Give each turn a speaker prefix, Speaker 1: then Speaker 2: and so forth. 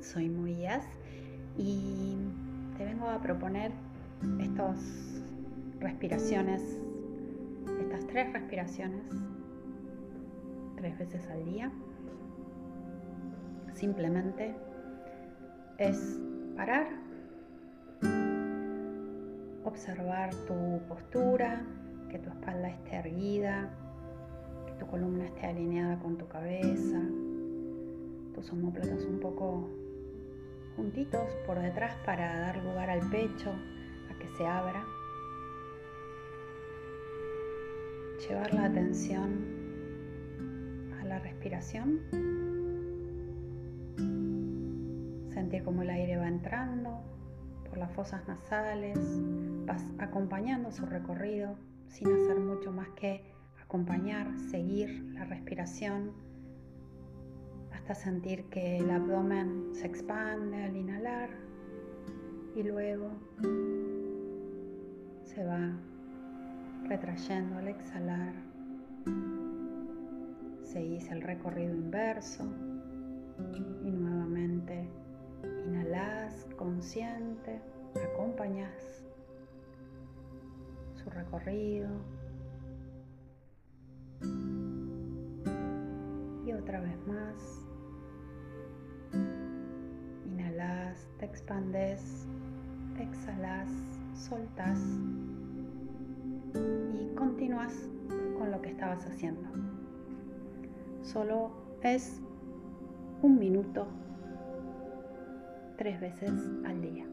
Speaker 1: soy Moías y te vengo a proponer estas respiraciones, estas tres respiraciones, tres veces al día. Simplemente es parar, observar tu postura, que tu espalda esté erguida, que tu columna esté alineada con tu cabeza, tus omóplatos un poco juntitos por detrás para dar lugar al pecho, a que se abra. Llevar la atención a la respiración. Sentir cómo el aire va entrando por las fosas nasales, acompañando su recorrido sin hacer mucho más que acompañar, seguir la respiración hasta sentir que el abdomen se expande al inhalar y luego se va retrayendo al exhalar. Seguís el recorrido inverso y nuevamente inhalas consciente, acompañas su recorrido y otra vez más te expandes, exhalas, soltas y continúas con lo que estabas haciendo. Solo es un minuto tres veces al día.